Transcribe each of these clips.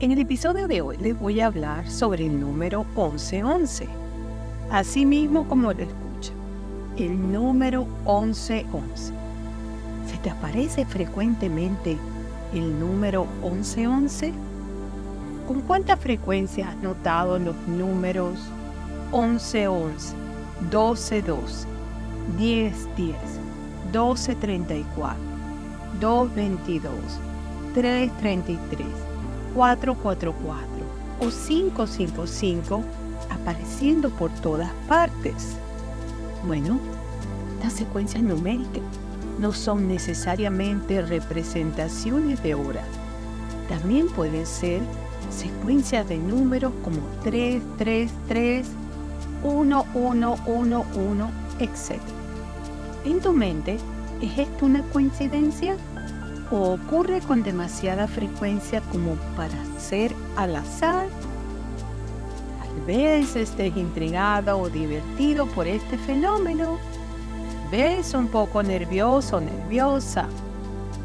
En el episodio de hoy les voy a hablar sobre el número 1111. Así mismo como lo escucha, el número 1111. ¿Se te aparece frecuentemente el número 1111? ¿Con cuánta frecuencia has notado los números 1111, 1212, 1010, 1234, 222, 333? 444 o 555 apareciendo por todas partes. Bueno, las secuencias numéricas no son necesariamente representaciones de horas. También pueden ser secuencias de números como 3, 3, 3, 1, 1, 1, 1, etc. En tu mente, ¿es esto una coincidencia? O ocurre con demasiada frecuencia como para ser al azar. Tal vez estés intrigado o divertido por este fenómeno. Ves un poco nervioso o nerviosa.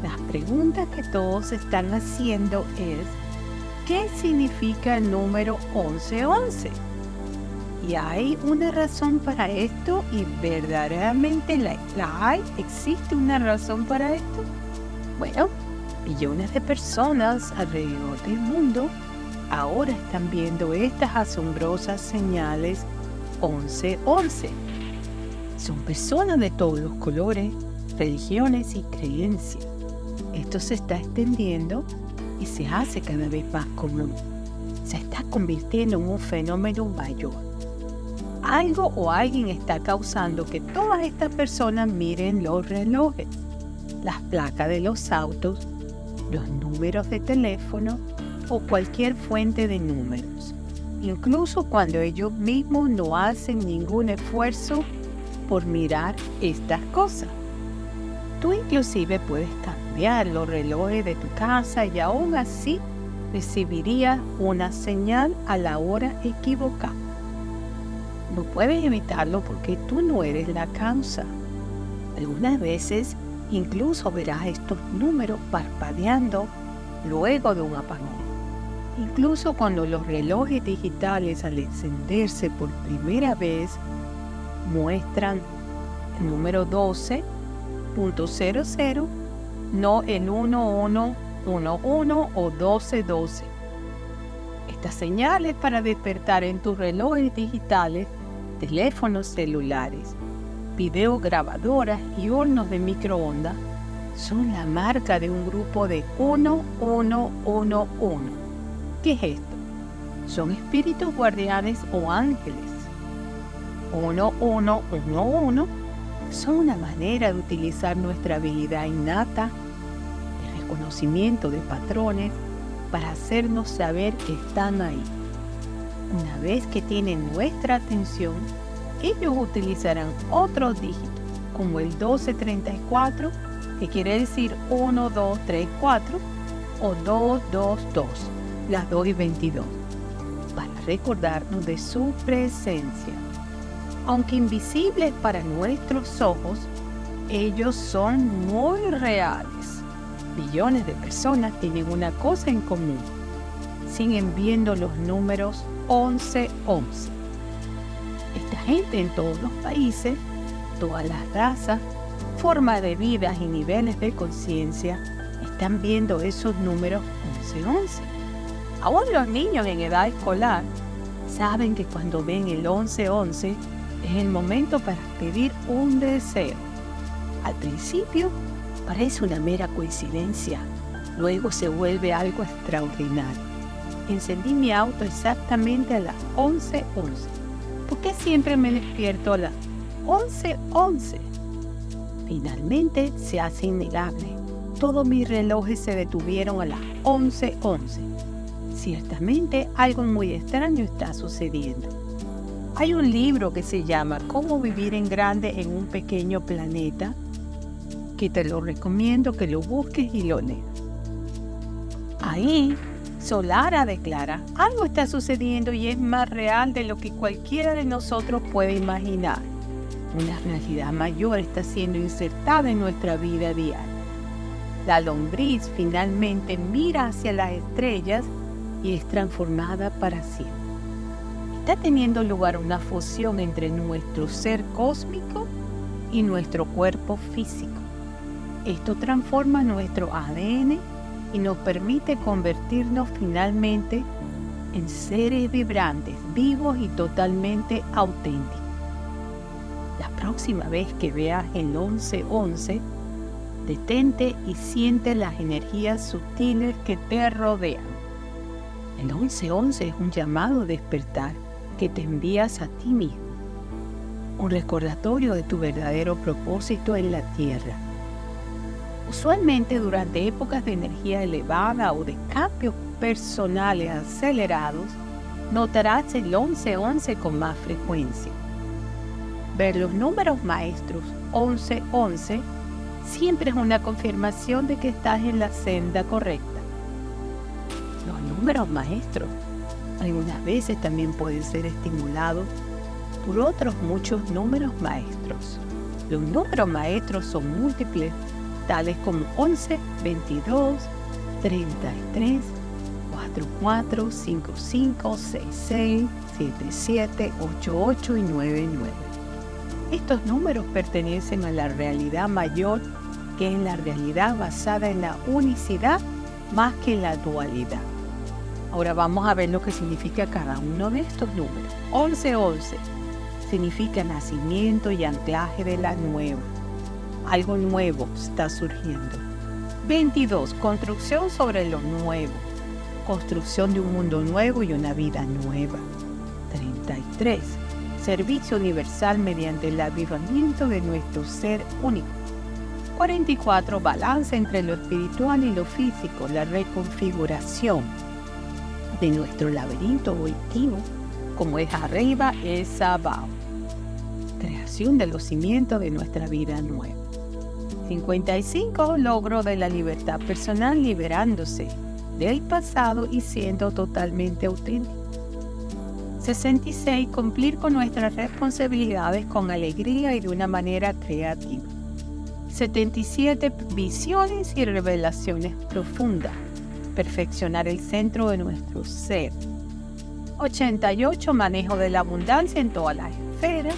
La pregunta que todos están haciendo es, ¿qué significa el número 1111? ¿Y hay una razón para esto? ¿Y verdaderamente la, la hay? ¿Existe una razón para esto? Bueno, millones de personas alrededor del mundo ahora están viendo estas asombrosas señales 1111. Son personas de todos los colores, religiones y creencias. Esto se está extendiendo y se hace cada vez más común. Se está convirtiendo en un fenómeno mayor. Algo o alguien está causando que todas estas personas miren los relojes las placas de los autos, los números de teléfono o cualquier fuente de números, incluso cuando ellos mismos no hacen ningún esfuerzo por mirar estas cosas. Tú inclusive puedes cambiar los relojes de tu casa y aún así recibirías una señal a la hora equivocada. No puedes evitarlo porque tú no eres la causa. Algunas veces Incluso verás estos números parpadeando luego de un apagón. Incluso cuando los relojes digitales al encenderse por primera vez muestran el número 12.00, no el 1111 o 1212. Estas señales para despertar en tus relojes digitales, teléfonos celulares, videograbadoras y hornos de microondas son la marca de un grupo de 1111. ¿Qué es esto? Son espíritus guardianes o ángeles. 1111 son una manera de utilizar nuestra habilidad innata de reconocimiento de patrones para hacernos saber que están ahí. Una vez que tienen nuestra atención, ellos utilizarán otros dígitos, como el 1234, que quiere decir 1, 2, 3, 4, o 2, 2, 2, las 2 y 22, para recordarnos de su presencia. Aunque invisibles para nuestros ojos, ellos son muy reales. Millones de personas tienen una cosa en común. Siguen viendo los números 1111 esta gente en todos los países, todas las razas, formas de vida y niveles de conciencia están viendo esos números 1111. Aún los niños en edad escolar saben que cuando ven el 1111 es el momento para pedir un deseo. Al principio parece una mera coincidencia, luego se vuelve algo extraordinario. Encendí mi auto exactamente a las 11:11 ¿Por qué siempre me despierto a las 11:11? Finalmente se hace innegable. Todos mis relojes se detuvieron a las 11:11. Ciertamente algo muy extraño está sucediendo. Hay un libro que se llama Cómo vivir en grande en un pequeño planeta, que te lo recomiendo que lo busques y lo leas. Ahí Solara declara, algo está sucediendo y es más real de lo que cualquiera de nosotros puede imaginar. Una realidad mayor está siendo insertada en nuestra vida diaria. La lombriz finalmente mira hacia las estrellas y es transformada para siempre. Está teniendo lugar una fusión entre nuestro ser cósmico y nuestro cuerpo físico. Esto transforma nuestro ADN y nos permite convertirnos finalmente en seres vibrantes, vivos y totalmente auténticos. La próxima vez que veas el 1111, detente y siente las energías sutiles que te rodean. El 1111 es un llamado a despertar que te envías a ti mismo, un recordatorio de tu verdadero propósito en la Tierra. Usualmente durante épocas de energía elevada o de cambios personales acelerados, notarás el 1111 con más frecuencia. Ver los números maestros 1111 siempre es una confirmación de que estás en la senda correcta. Los números maestros algunas veces también pueden ser estimulados por otros muchos números maestros. Los números maestros son múltiples, tales como 11, 22, 33, 44, 55, 66, 77, 88 y 99. Estos números pertenecen a la realidad mayor, que es la realidad basada en la unicidad más que en la dualidad. Ahora vamos a ver lo que significa cada uno de estos números. 1111 significa nacimiento y anclaje de la nueva. Algo nuevo está surgiendo. 22. Construcción sobre lo nuevo. Construcción de un mundo nuevo y una vida nueva. 33. Servicio universal mediante el avivamiento de nuestro ser único. 44. Balance entre lo espiritual y lo físico, la reconfiguración de nuestro laberinto volitivo, como es arriba, es abajo. Creación de los cimientos de nuestra vida nueva. 55. Logro de la libertad personal liberándose del pasado y siendo totalmente auténtico. 66. Cumplir con nuestras responsabilidades con alegría y de una manera creativa. 77. Visiones y revelaciones profundas perfeccionar el centro de nuestro ser. 88. Manejo de la abundancia en todas las esferas.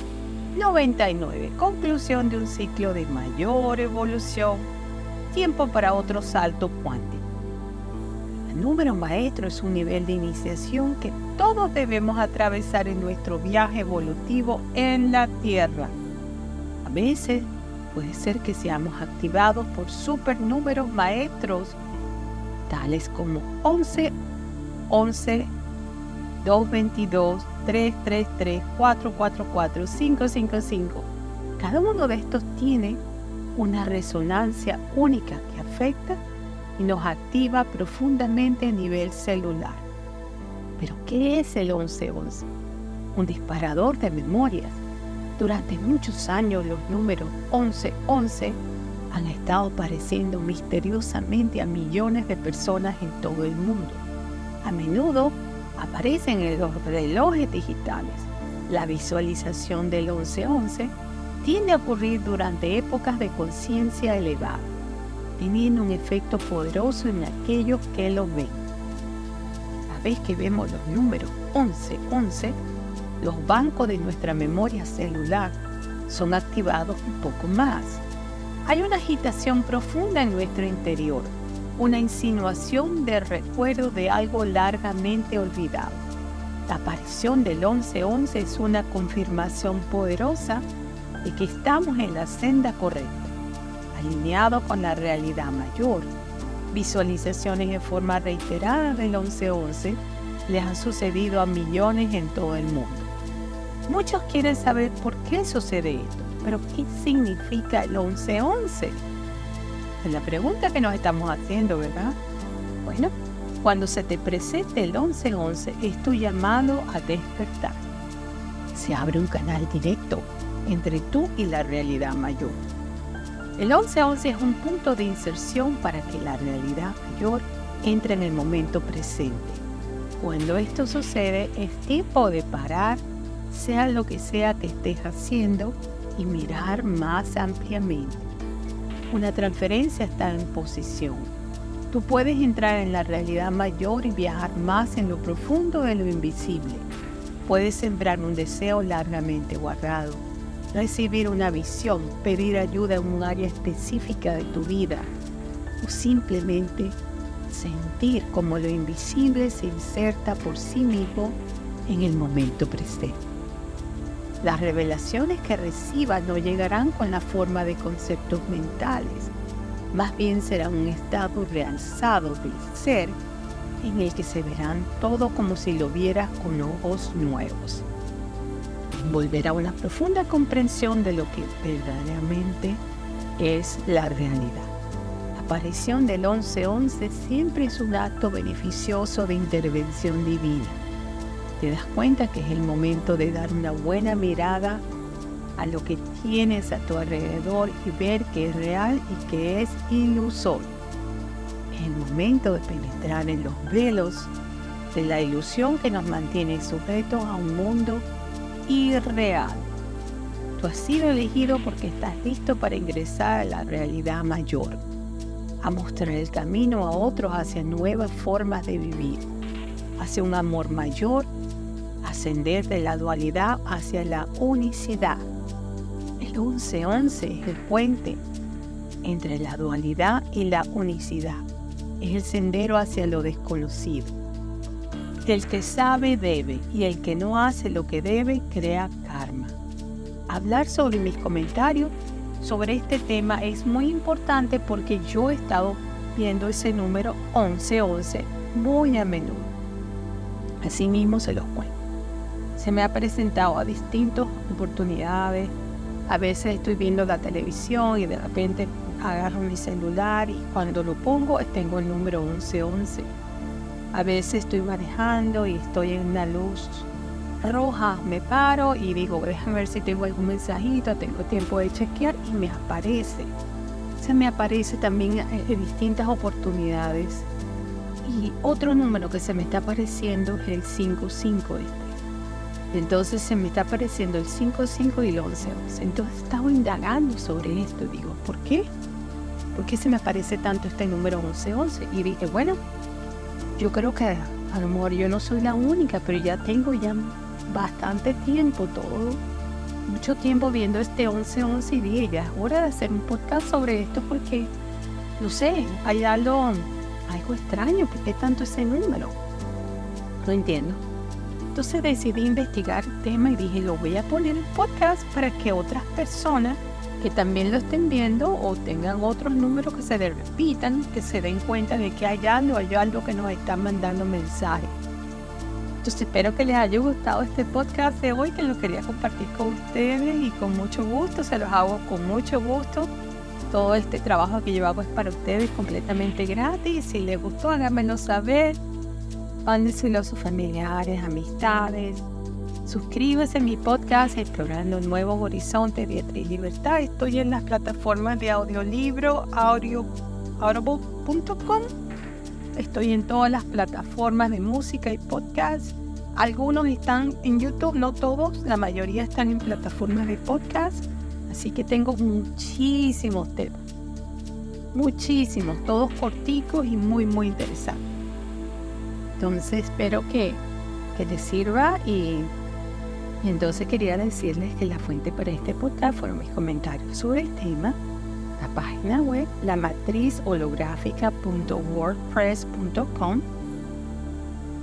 99. Conclusión de un ciclo de mayor evolución. Tiempo para otro salto cuántico. El número maestro es un nivel de iniciación que todos debemos atravesar en nuestro viaje evolutivo en la Tierra. A veces puede ser que seamos activados por supernúmeros maestros tales como 11, 11, 222, 333, 444, 555. Cada uno de estos tiene una resonancia única que afecta y nos activa profundamente a nivel celular. Pero ¿qué es el 1111? Un disparador de memorias. Durante muchos años los números 1111 han estado apareciendo misteriosamente a millones de personas en todo el mundo. A menudo aparecen en los relojes digitales. La visualización del 1111 tiende a ocurrir durante épocas de conciencia elevada, teniendo un efecto poderoso en aquellos que lo ven. Cada vez que vemos los números 1111, los bancos de nuestra memoria celular son activados un poco más hay una agitación profunda en nuestro interior, una insinuación de recuerdo de algo largamente olvidado. La aparición del 1111 es una confirmación poderosa de que estamos en la senda correcta, alineado con la realidad mayor. Visualizaciones en forma reiterada del 1111 les han sucedido a millones en todo el mundo. Muchos quieren saber por qué sucede esto pero ¿qué significa el 1111? Es la pregunta que nos estamos haciendo, ¿verdad? Bueno, cuando se te presente el 1111 es tu llamado a despertar. Se abre un canal directo entre tú y la realidad mayor. El 1111 es un punto de inserción para que la realidad mayor entre en el momento presente. Cuando esto sucede es tiempo de parar, sea lo que sea que estés haciendo, y mirar más ampliamente. Una transferencia está en posición. Tú puedes entrar en la realidad mayor y viajar más en lo profundo de lo invisible. Puedes sembrar un deseo largamente guardado, recibir una visión, pedir ayuda en un área específica de tu vida o simplemente sentir como lo invisible se inserta por sí mismo en el momento presente. Las revelaciones que recibas no llegarán con la forma de conceptos mentales, más bien será un estado realzado del ser en el que se verán todo como si lo vieras con ojos nuevos. Volverá una profunda comprensión de lo que verdaderamente es la realidad. La aparición del 1111 siempre es un acto beneficioso de intervención divina te das cuenta que es el momento de dar una buena mirada a lo que tienes a tu alrededor y ver que es real y que es ilusorio. Es el momento de penetrar en los velos de la ilusión que nos mantiene sujetos a un mundo irreal. Tú has sido elegido porque estás listo para ingresar a la realidad mayor, a mostrar el camino a otros hacia nuevas formas de vivir, hacia un amor mayor ascender de la dualidad hacia la unicidad. El 11-11 es el puente entre la dualidad y la unicidad. Es el sendero hacia lo desconocido. El que sabe debe y el que no hace lo que debe crea karma. Hablar sobre mis comentarios sobre este tema es muy importante porque yo he estado viendo ese número 1111 muy a menudo. Asimismo se los cuento se me ha presentado a distintas oportunidades. A veces estoy viendo la televisión y de repente agarro mi celular y cuando lo pongo tengo el número 1111. A veces estoy manejando y estoy en una luz roja, me paro y digo, déjame ver si tengo algún mensajito, tengo tiempo de chequear y me aparece. Se me aparece también en distintas oportunidades. Y otro número que se me está apareciendo es el 55 este. Entonces se me está apareciendo el 5-5 y el 11 Entonces estaba indagando sobre esto. Digo, ¿por qué? ¿Por qué se me aparece tanto este número 11-11? Y dije, bueno, yo creo que a lo mejor yo no soy la única, pero ya tengo ya bastante tiempo, todo, mucho tiempo viendo este 11-11 y dije, ya es hora de hacer un podcast sobre esto porque, no sé, hay algo, algo extraño. ¿Por qué tanto ese número? No entiendo. Entonces decidí investigar el tema y dije, lo voy a poner en podcast para que otras personas que también lo estén viendo o tengan otros números que se repitan, que se den cuenta de que hay algo, hay algo que nos están mandando mensajes. Entonces espero que les haya gustado este podcast de hoy, que lo quería compartir con ustedes y con mucho gusto, se los hago con mucho gusto. Todo este trabajo que yo hago es para ustedes completamente gratis. Si les gustó, háganmelo saber mándeselo a sus familiares, amistades. Suscríbase a mi podcast Explorando Nuevos Horizontes y Libertad. Estoy en las plataformas de audiolibro, audio. Estoy en todas las plataformas de música y podcast. Algunos están en YouTube, no todos, la mayoría están en plataformas de podcast. Así que tengo muchísimos temas. Muchísimos, todos corticos y muy, muy interesantes. Entonces espero que, que te sirva y, entonces quería decirles que la fuente para este podcast fueron mis comentarios sobre el tema, la página web, la matriz holográfica.wordpress.com.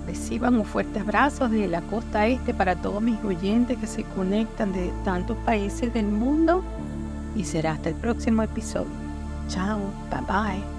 Reciban un fuerte abrazo desde la costa este para todos mis oyentes que se conectan de tantos países del mundo y será hasta el próximo episodio. Chao, bye bye.